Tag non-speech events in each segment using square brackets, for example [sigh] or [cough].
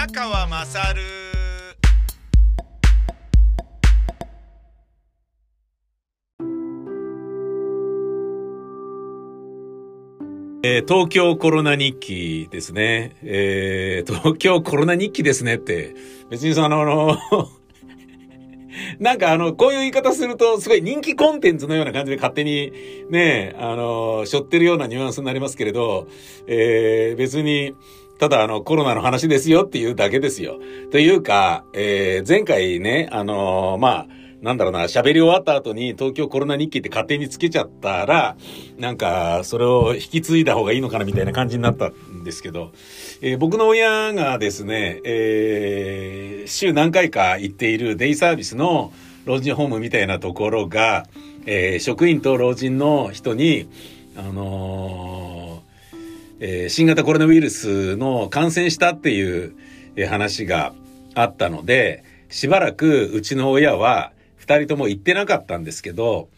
宮川まさるえー東京コロナ日記ですね。えー東京コロナ日記ですねって、別にその、あの、[laughs] なんかあの、こういう言い方すると、すごい人気コンテンツのような感じで勝手にね、あの、背負ってるようなニュアンスになりますけれど、えー別に、ただあの、コロナの話ですよっていうだけですよ。というか、えー前回ね、あのまあ、なんだろうな、喋り終わった後に東京コロナ日記って勝手につけちゃったら、なんか、それを引き継いだ方がいいのかなみたいな感じになったんですけど、えー僕の親がですね、えー週何回か行っているデイサービスの老人ホームみたいなところが、えー職員と老人の人に、あのえー新型コロナウイルスの感染したっていう話があったので、しばらくうちの親は二人とも行ってなかったんですけど、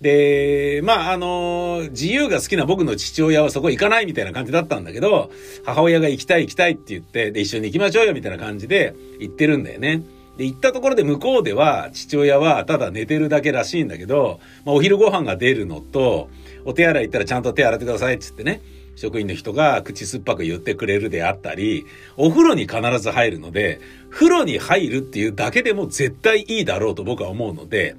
で、まあ、あの、自由が好きな僕の父親はそこ行かないみたいな感じだったんだけど、母親が行きたい行きたいって言って、で、一緒に行きましょうよみたいな感じで行ってるんだよね。で、行ったところで向こうでは父親はただ寝てるだけらしいんだけど、まあ、お昼ご飯が出るのと、お手洗い行ったらちゃんと手洗ってくださいっつってね、職員の人が口酸っぱく言ってくれるであったり、お風呂に必ず入るので、風呂に入るっていうだけでも絶対いいだろうと僕は思うので、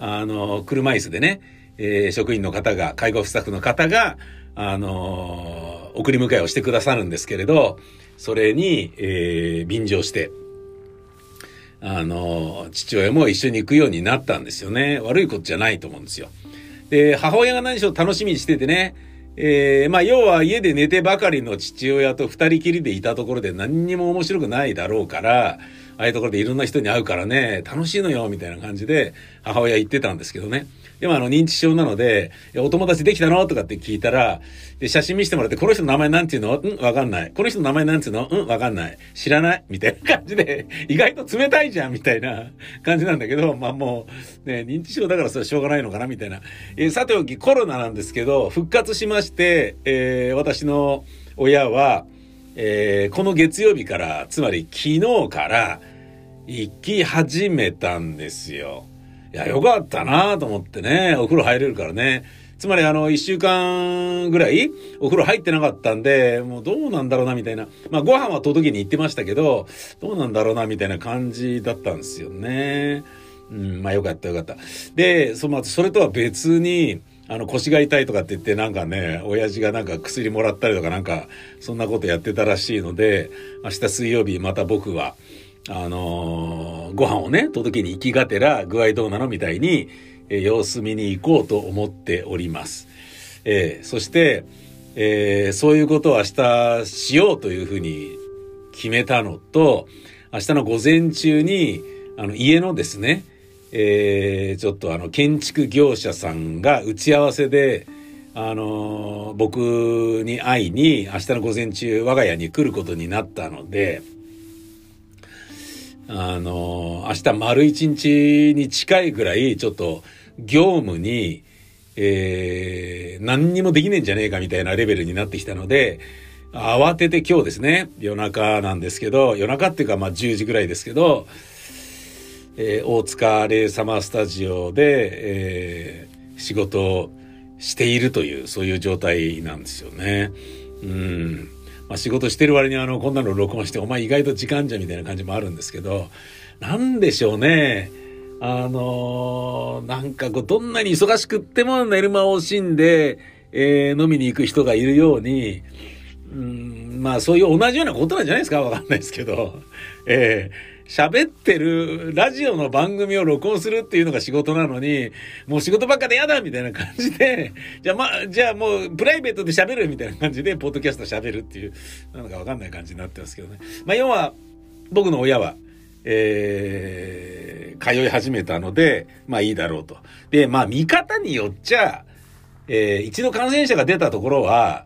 あの、車椅子でね、えー職員の方が、介護スタッフの方が、あの送り迎えをしてくださるんですけれど、それに、えー便乗して、あの父親も一緒に行くようになったんですよね。悪いことじゃないと思うんですよ。で、母親が何しろ楽しみにしててね、えーまあ、要は家で寝てばかりの父親と二人きりでいたところで何にも面白くないだろうから、ああいうところでいろんな人に会うからね、楽しいのよ、みたいな感じで母親言ってたんですけどね。でもあの認知症なので、お友達できたの？とかって聞いたら、で、写真見せてもらって、この人の名前なんていうの？うん、わかんない。この人の名前なんていうの？うん、わかんない。知らない？みたいな感じで、[laughs] 意外と冷たいじゃんみたいな [laughs] 感じなんだけど、まあもう、ね、認知症だからそれはしょうがないのかなみたいな。えーさておき、コロナなんですけど、復活しまして、えー私の親は、えーこの月曜日から、つまり昨日から、行き始めたんですよ。いや、よかったなと思ってね、お風呂入れるからね。つまりあの、一週間ぐらいお風呂入ってなかったんで、もうどうなんだろうなみたいな。まあご飯は届けに行ってましたけど、どうなんだろうなみたいな感じだったんですよね。うん、まあよかったよかった。で、その、それとは別に、あの腰が痛いとかって言ってなんかね、親父がなんか薬もらったりとかなんか、そんなことやってたらしいので、明日水曜日また僕は、あのーご飯をね、届けに行きがてら具合どうなのみたいに、えー様子見に行こうと思っております。えーそして、えーそういうことを明日しようというふうに決めたのと、明日の午前中に、あの、家のですね、えーちょっとあの、建築業者さんが打ち合わせで、あの僕に会いに、明日の午前中、我が家に来ることになったので、あの、明日丸一日に近いぐらい、ちょっと業務に、えー、何にもできねえんじゃねえかみたいなレベルになってきたので、慌てて今日ですね、夜中なんですけど、夜中っていうかまあ10時ぐらいですけど、えー大塚レイサマースタジオで、えー仕事をしているという、そういう状態なんですよね。うん。まあ、仕事してる割にあの、こんなの録音して、お前意外と時間じゃみたいな感じもあるんですけど、何でしょうね。あのーなんかこう、どんなに忙しくっても寝る間を惜しんで、えー飲みに行く人がいるように、うん、まあそういう同じようなことなんじゃないですか？わかんないですけど。ええ喋ってるラジオの番組を録音するっていうのが仕事なのに、もう仕事ばっかで嫌だみたいな感じで、じゃあまあ、じゃあもうプライベートで喋るみたいな感じで、ポッドキャスト喋るっていう、なんかわかんない感じになってますけどね。まあ要は、僕の親は、えー、通い始めたので、まあいいだろうと。で、まあ見方によっちゃ、えー一度感染者が出たところは、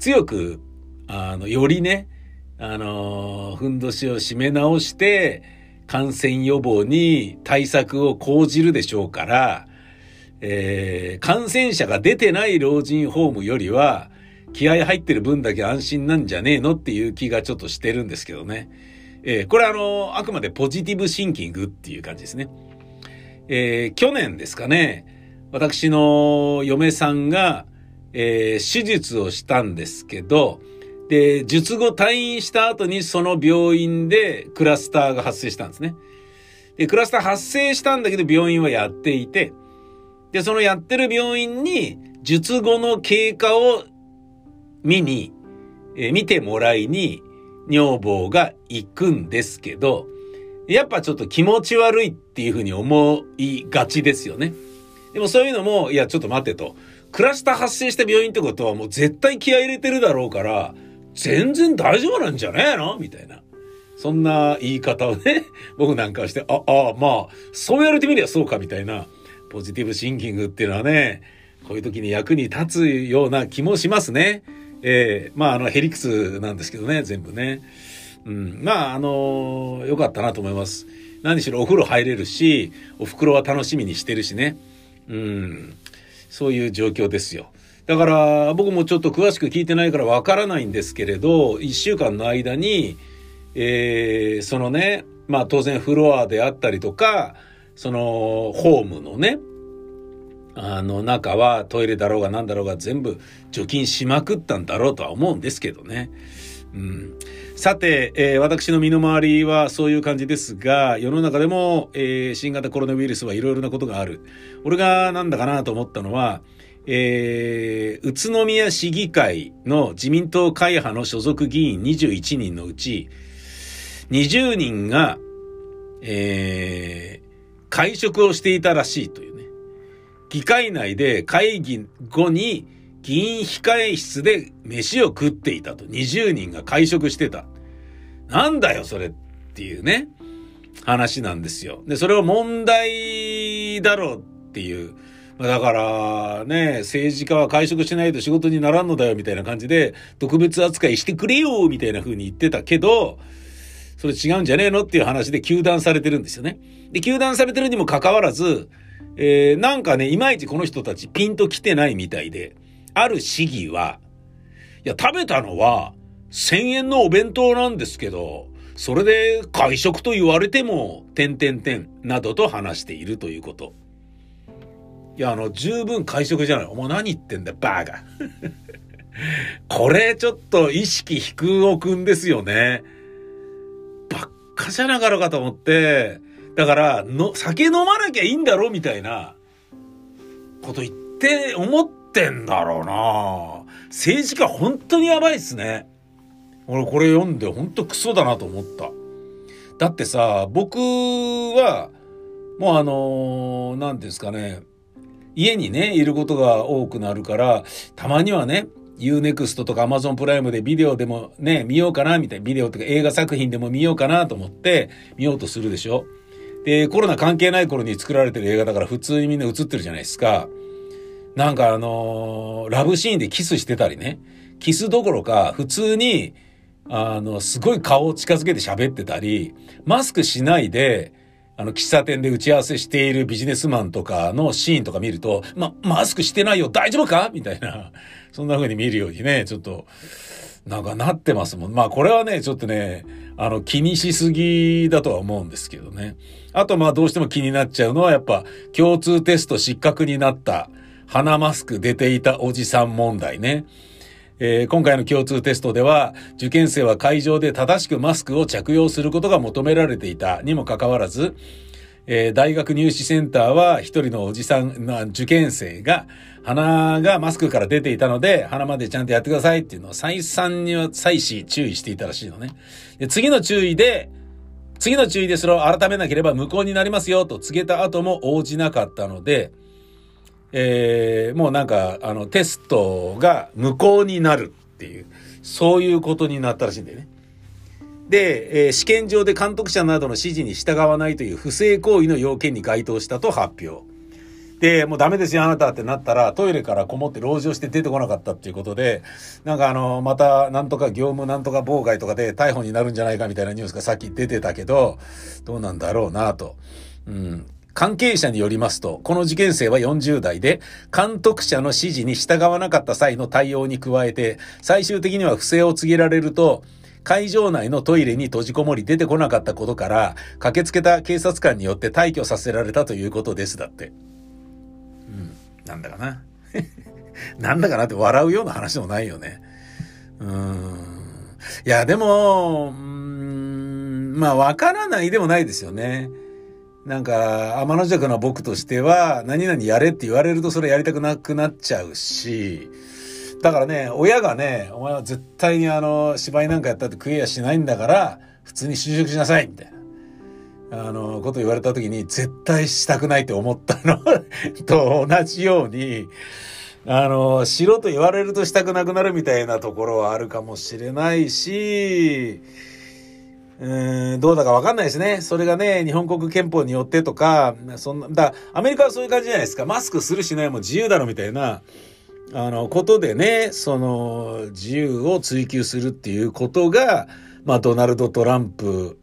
強く、あの、よりね、あのふんどしを締め直して、感染予防に対策を講じるでしょうから、えー感染者が出てない老人ホームよりは、気合入ってる分だけ安心なんじゃねえのっていう気がちょっとしてるんですけどね。えー、これあの、あくまでポジティブシンキングっていう感じですね。えー、去年ですかね、私の嫁さんが、えー、手術をしたんですけど、で、術後退院した後にその病院でクラスターが発生したんですね。で、クラスター発生したんだけど病院はやっていて、で、そのやってる病院に術後の経過を見に、えー、見てもらいに女房が行くんですけど、やっぱちょっと気持ち悪いっていうふうに思いがちですよね。でもそういうのも、いや、ちょっと待ってと。クラスター発生した病院ってことはもう絶対気合入れてるだろうから、全然大丈夫なんじゃねえの？みたいな。そんな言い方をね、[laughs] 僕なんかして、あ、あ、まあ、そう言われてみりゃそうかみたいな、ポジティブシンキングっていうのはね、こういう時に役に立つような気もしますね。ええー、まあ、あの、ヘリクスなんですけどね、全部ね。うん、まあ、あのー、よかったなと思います。何しろお風呂入れるし、お袋は楽しみにしてるしね。うん、そういう状況ですよ。だから僕もちょっと詳しく聞いてないからわからないんですけれど、一週間の間に、えー、そのね、まあ当然フロアであったりとか、そのホームのね、あの中はトイレだろうが何だろうが全部除菌しまくったんだろうとは思うんですけどね。うん、さて、えー、私の身の回りはそういう感じですが、世の中でも、えー、新型コロナウイルスはいろいろなことがある。俺がなんだかなと思ったのは、えー、宇都宮市議会の自民党会派の所属議員21人のうち、20人が、えー、会食をしていたらしいというね。議会内で会議後に議員控え室で飯を食っていたと。20人が会食してた。なんだよ、それっていうね、話なんですよ。で、それは問題だろうっていう。だからね、政治家は会食しないと仕事にならんのだよみたいな感じで、特別扱いしてくれよみたいな風に言ってたけど、それ違うんじゃねえのっていう話で糾弾されてるんですよね。で、糾弾されてるにもかかわらず、えー、なんかね、いまいちこの人たちピンと来てないみたいで、ある市議は、いや、食べたのは1000円のお弁当なんですけど、それで会食と言われても、点々点などと話しているということ。いや、あの、十分会食じゃない。お前何言ってんだよ、バーガー。[laughs] これちょっと意識低おくんですよね。ばっかじゃなかろうかと思って、だから、の、酒飲まなきゃいいんだろみたいなこと言って、思ってんだろうな政治家本当にやばいっすね。俺これ読んで本当クソだなと思った。だってさ、僕は、もうあのー、なんですかね、家にね、いることが多くなるから、たまにはね、Unext とか Amazon プライムでビデオでもね、見ようかな、みたいな、ビデオとか映画作品でも見ようかなと思って見ようとするでしょ。で、コロナ関係ない頃に作られてる映画だから普通にみんな映ってるじゃないですか。なんかあのー、ラブシーンでキスしてたりね。キスどころか、普通に、あの、すごい顔を近づけて喋ってたり、マスクしないで、あの、喫茶店で打ち合わせしているビジネスマンとかのシーンとか見ると、ま、マスクしてないよ大丈夫か？みたいな、そんな風に見るようにね、ちょっと、なんかなってますもん。まあこれはね、ちょっとね、あの、気にしすぎだとは思うんですけどね。あとまあどうしても気になっちゃうのはやっぱ共通テスト失格になった鼻マスク出ていたおじさん問題ね。えー、今回の共通テストでは、受験生は会場で正しくマスクを着用することが求められていたにもかかわらず、えー、大学入試センターは一人のおじさん、受験生が、鼻がマスクから出ていたので、鼻までちゃんとやってくださいっていうのを再三には再し注意していたらしいのね。で次の注意で、次の注意でそれを改めなければ無効になりますよと告げた後も応じなかったので、えー、もうなんか、あの、テストが無効になるっていう、そういうことになったらしいんだよね。で、えー、試験場で監督者などの指示に従わないという不正行為の要件に該当したと発表。で、もうダメですよ、あなたってなったら、トイレからこもって籠城して出てこなかったっていうことで、なんかあの、また、なんとか業務なんとか妨害とかで逮捕になるんじゃないかみたいなニュースがさっき出てたけど、どうなんだろうなと。うん。関係者によりますと、この受験生は40代で、監督者の指示に従わなかった際の対応に加えて、最終的には不正を告げられると、会場内のトイレに閉じこもり出てこなかったことから、駆けつけた警察官によって退去させられたということです。だって。うん。なんだかな。[laughs] なんだかなって笑うような話もないよね。うん。いや、でも、うん、まあ、わからないでもないですよね。なんか、天の弱な僕としては、何々やれって言われるとそれやりたくなくなっちゃうし、だからね、親がね、お前は絶対にあの、芝居なんかやったって食えやしないんだから、普通に就職しなさいみたいな、あの、こと言われた時に、絶対したくないって思ったの。[laughs] と同じように、あの、しろと言われるとしたくなくなるみたいなところはあるかもしれないし、うん、どうだかわかんないですね。それがね、日本国憲法によってとか、そんな、だアメリカはそういう感じじゃないですか。マスクするしないも自由だろみたいな、あの、ことでね、その、自由を追求するっていうことが、まあ、ドナルド・トランプ、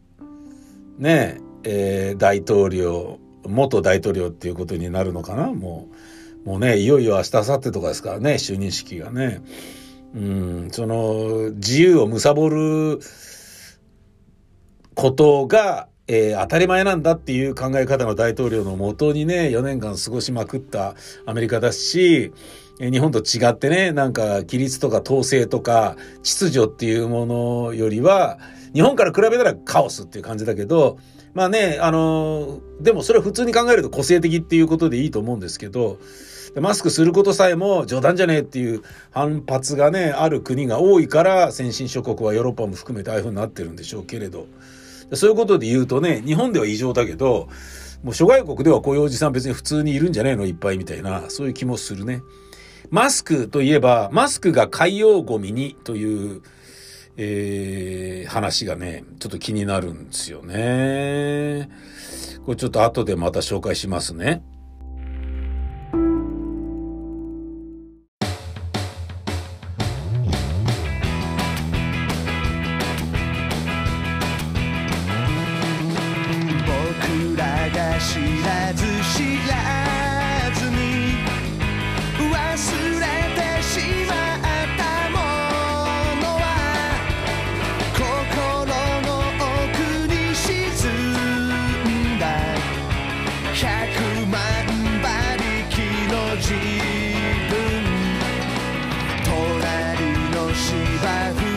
ね、えー、大統領、元大統領っていうことになるのかなもう、もうね、いよいよ明日、明後日とかですからね、就任式がね。うん、その、自由を貪ることが、えー、当たり前なんだっていう考え方の大統領のもとにね、4年間過ごしまくったアメリカだし、日本と違ってね、なんか規律とか統制とか秩序っていうものよりは、日本から比べたらカオスっていう感じだけど、まあね、あの、でもそれは普通に考えると個性的っていうことでいいと思うんですけど、マスクすることさえも冗談じゃねえっていう反発がね、ある国が多いから先進諸国はヨーロッパも含めてああいう風になってるんでしょうけれど、そういうことで言うとね、日本では異常だけど、もう諸外国ではこういうおじさん別に普通にいるんじゃないのいっぱいみたいな、そういう気もするね。マスクといえば、マスクが海洋ゴミにという、えー、話がね、ちょっと気になるんですよね。これちょっと後でまた紹介しますね。made by who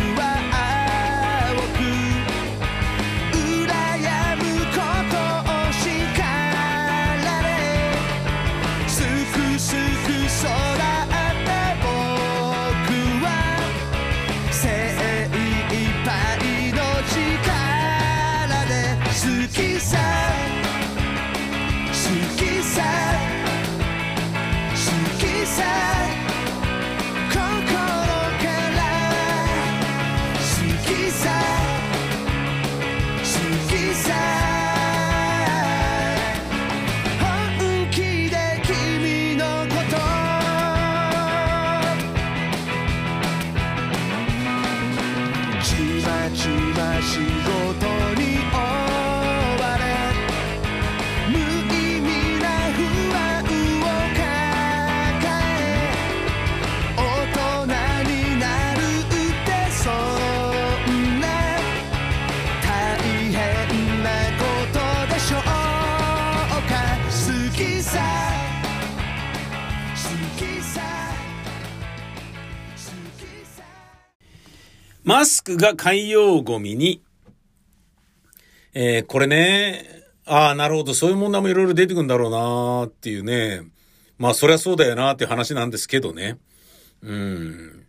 ちは仕事マスクが海洋ゴミに、えー、これね、ああ、なるほど、そういう問題もいろいろ出てくんだろうなーっていうね。まあ、そりゃそうだよなーっていう話なんですけどね。うん。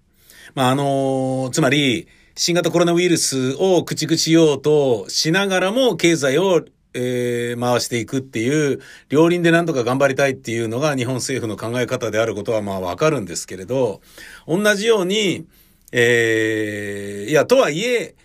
まあ、あのー、つまり、新型コロナウイルスを駆逐しようとしながらも経済をえー、回していくっていう、両輪でなんとか頑張りたいっていうのが日本政府の考え方であることはまあわかるんですけれど、同じように、えー、いや、とはいえ、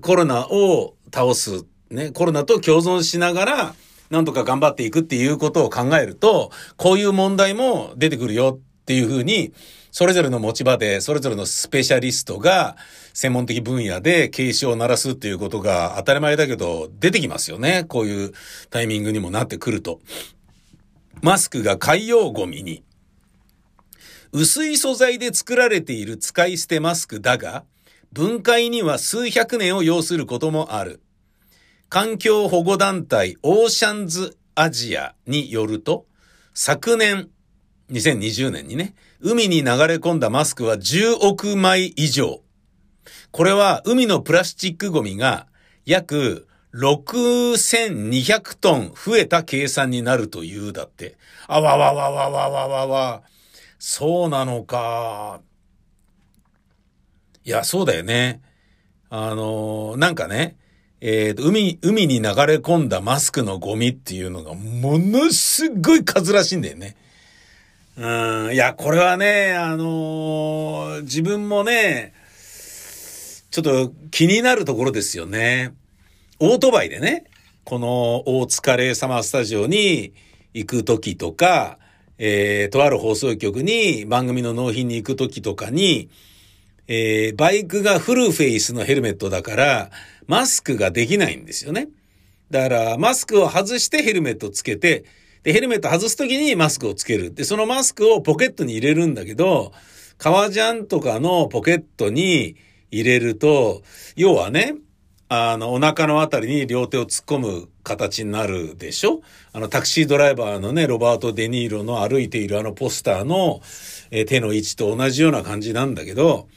コロナを倒す、ね、コロナと共存しながら、なんとか頑張っていくっていうことを考えると、こういう問題も出てくるよっていうふうに、それぞれの持ち場で、それぞれのスペシャリストが、専門的分野で警鐘を鳴らすっていうことが当たり前だけど、出てきますよね。こういうタイミングにもなってくると。マスクが海洋ゴミに。薄い素材で作られている使い捨てマスクだが、分解には数百年を要することもある。環境保護団体オーシャンズアジアによると、昨年、2020年にね、海に流れ込んだマスクは10億枚以上。これは海のプラスチックゴミが約6200トン増えた計算になるというだって。あわわわわわわわわ。そうなのか。いや、そうだよね。あのなんかね、えっ、ー、と、海、海に流れ込んだマスクのゴミっていうのがものすごい数らしいんだよね。うん、いや、これはね、あのー、自分もね、ちょっと気になるところですよね。オートバイでね、この大塚レサマースタジオに行くときとか、えー、とある放送局に番組の納品に行くときとかに、えー、バイクがフルフェイスのヘルメットだから、マスクができないんですよね。だから、マスクを外してヘルメットつけて、で、ヘルメット外すときにマスクをつける。で、そのマスクをポケットに入れるんだけど、革ジャンとかのポケットに入れると、要はね、あの、お腹のあたりに両手を突っ込む形になるでしょ？あの、タクシードライバーのね、ロバート・デ・ニーロの歩いているあのポスターの、えー、手の位置と同じような感じなんだけど、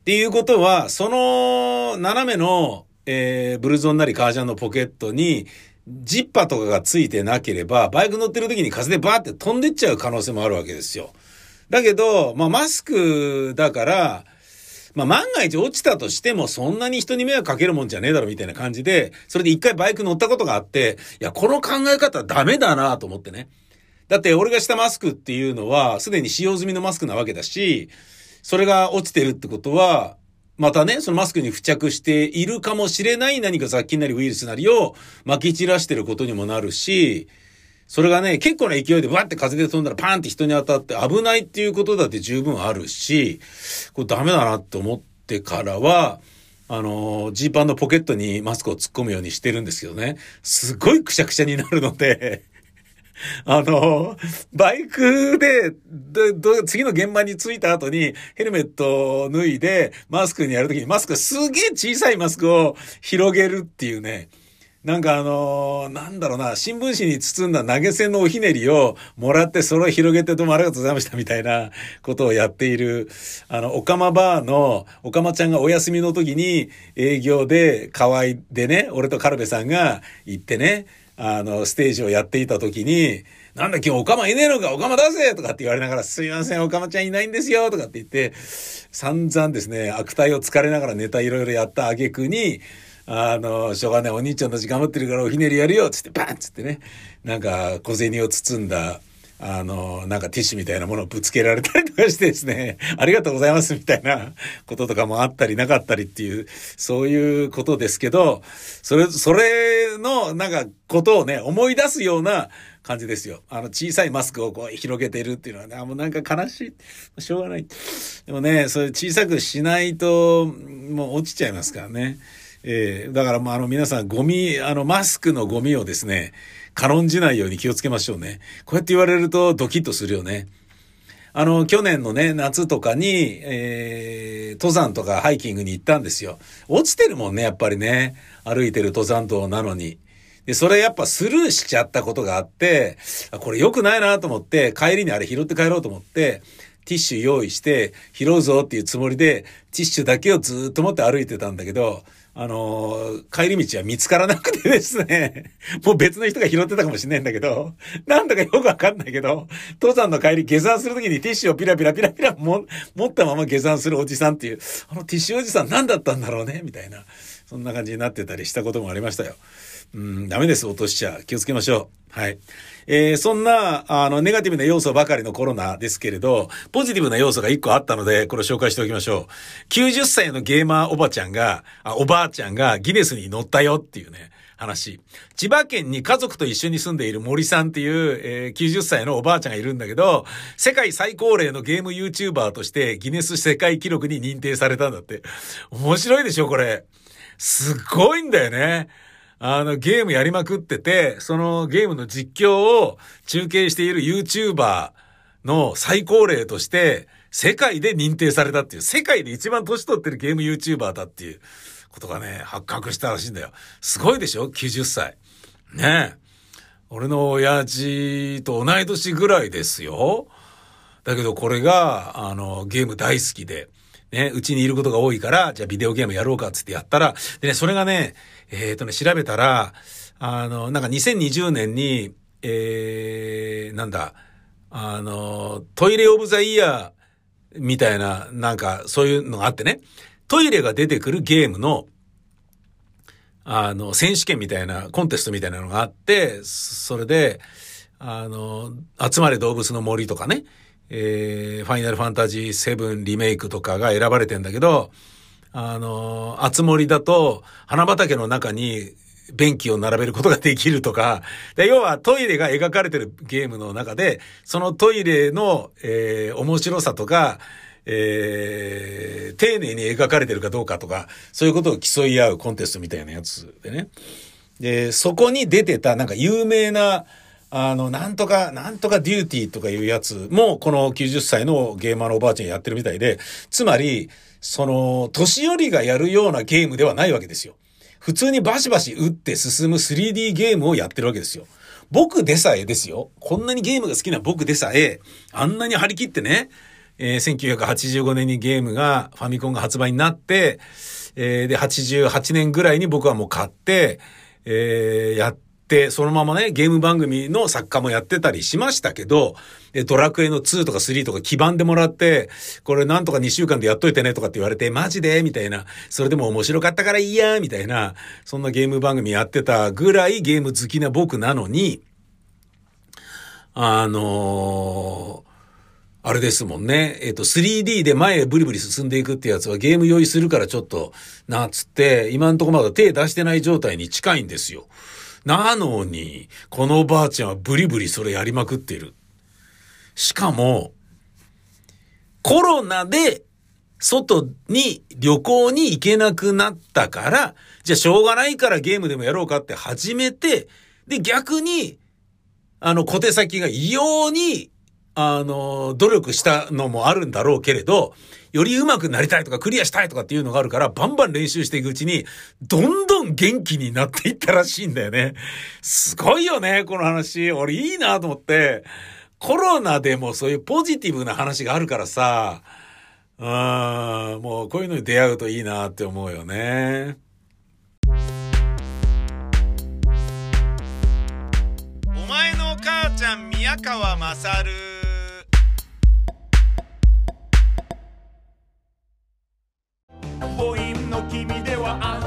っていうことは、その斜めの、えー、ブルゾンなりカージャンのポケットに、ジッパとかがついてなければ、バイク乗ってる時に風でバーって飛んでっちゃう可能性もあるわけですよ。だけど、まあマスクだから、まあ万が一落ちたとしてもそんなに人に迷惑かけるもんじゃねえだろみたいな感じで、それで一回バイク乗ったことがあって、いや、この考え方ダメだなと思ってね。だって俺がしたマスクっていうのは、すでに使用済みのマスクなわけだし、それが落ちてるってことは、またね、そのマスクに付着しているかもしれない何か雑菌なりウイルスなりを撒き散らしてることにもなるし、それがね、結構な勢いでバって風で飛んだらパーンって人に当たって危ないっていうことだって十分あるし、これダメだなって思ってからは、あの、ジーパンのポケットにマスクを突っ込むようにしてるんですけどね、すごいくしゃくしゃになるので [laughs] あの、バイクで、次の現場に着いた後にヘルメットを脱いでマスクにやるときにマスクすげえ小さいマスクを広げるっていうね。なんかあのー、なんだろうな、新聞紙に包んだ投げ銭のおひねりをもらってそれを広げてどうもありがとうございましたみたいな [laughs] ことをやっている、あの、オカマバーの、オカマちゃんがお休みの時に営業で河合でね、俺とカルベさんが行ってね、あの、ステージをやっていた時に、なんだ今日オカマいねえのかオカマ出せとかって言われながら、すいません、オカマちゃんいないんですよとかって言って、散々ですね、悪態を疲れながらネタいろいろやった挙句に、あの、しょうがない、お兄ちゃんたち頑張ってるからおひねりやるよつってバンつってね、なんか小銭を包んだ、あの、なんかティッシュみたいなものをぶつけられたりとかしてですね、ありがとうございますみたいなこととかもあったりなかったりっていう、そういうことですけど、それ、それのなんかことをね、思い出すような感じですよ。あの小さいマスクをこう広げてるっていうのはね、あもうなんか悲しい。しょうがない。でもね、それ小さくしないと、もう落ちちゃいますからね。えー、だからもうあの皆さんゴミ、あのマスクのゴミをですね、軽んじないように気をつけましょうね。こうやって言われるとドキッとするよね。あの、去年のね、夏とかに、えー、登山とかハイキングに行ったんですよ。落ちてるもんね、やっぱりね。歩いてる登山道なのに。で、それやっぱスルーしちゃったことがあって、これ良くないなと思って、帰りにあれ拾って帰ろうと思って、ティッシュ用意して、拾うぞっていうつもりで、ティッシュだけをずっと持って歩いてたんだけど、あの帰り道は見つからなくてですね、[laughs] もう別の人が拾ってたかもしれないんだけど、なんだかよくわかんないけど、父さんの帰り下山するときにティッシュをピラピラピラピラも持ったまま下山するおじさんっていう、あのティッシュおじさん何だったんだろうね？みたいな、そんな感じになってたりしたこともありましたよ。うん、ダメです、落としちゃ。気をつけましょう。はい。えー、そんな、あの、ネガティブな要素ばかりのコロナですけれど、ポジティブな要素が一個あったので、これを紹介しておきましょう。90歳のゲーマーおばちゃんが、あ、おばあちゃんがギネスに乗ったよっていうね。話。千葉県に家族と一緒に住んでいる森さんっていう、えー、90歳のおばあちゃんがいるんだけど、世界最高齢のゲーム YouTuber としてギネス世界記録に認定されたんだって。面白いでしょ、これ。すごいんだよね。あの、ゲームやりまくってて、そのゲームの実況を中継している YouTuber の最高齢として、世界で認定されたっていう、世界で一番年取ってるゲーム YouTuber だっていうことがね、発覚したらしいんだよ。すごいでしょ ?90 歳。ねえ。俺の親父と同い年ぐらいですよ。だけどこれが、あの、ゲーム大好きで、ね、うちにいることが多いから、じゃあビデオゲームやろうかっつってやったら、でね、それがね、えっ、ー、とね、調べたら、あの、なんか2020年に、えー、なんだ、あの、トイレオブザイヤーみたいな、なんかそういうのがあってね、トイレが出てくるゲームの、あの、選手権みたいな、コンテストみたいなのがあって、それで、あの、集まれ動物の森とかね、えー、ファイナルファンタジー7リメイクとかが選ばれてんだけど、あの、あつ森だと、花畑の中に便器を並べることができるとか、で要はトイレが描かれてるゲームの中で、そのトイレの、えー、面白さとか、えー、丁寧に描かれてるかどうかとか、そういうことを競い合うコンテストみたいなやつでね。で、そこに出てたなんか有名な、あの、なんとか、なんとかデューティーとかいうやつも、この90歳のゲーマーのおばあちゃんやってるみたいで、つまり、その、年寄りがやるようなゲームではないわけですよ。普通にバシバシ打って進む 3D ゲームをやってるわけですよ。僕でさえですよ。こんなにゲームが好きな僕でさえ、あんなに張り切ってね、えー、1985年にゲームが、ファミコンが発売になって、えー、で、88年ぐらいに僕はもう買って、えー、やって、そのままね、ゲーム番組の作家もやってたりしましたけど、ドラクエの2とか3とか基盤でもらって、これなんとか2週間でやっといてねとかって言われて、マジで？みたいな。それでも面白かったからいいやみたいな。そんなゲーム番組やってたぐらいゲーム好きな僕なのに、あのーあれですもんね。えっ、ー、と、3D で前へブリブリ進んでいくってやつはゲーム用意するからちょっと、な、つって、今んとこまだ手出してない状態に近いんですよ。なのに、このおばあちゃんはブリブリそれやりまくってる。しかも、コロナで外に旅行に行けなくなったから、じゃあしょうがないからゲームでもやろうかって始めて、で逆に、あの小手先が異様にあの、努力したのもあるんだろうけれど、より上手くなりたいとかクリアしたいとかっていうのがあるから、バンバン練習していくうちに、どんどん元気になっていったらしいんだよね。すごいよね、この話。俺いいなと思って。コロナでもそういうポジティブな話があるからさ、うん、もうこういうのに出会うといいなって思うよね。お前の母ちゃん宮川ま母音の君ではア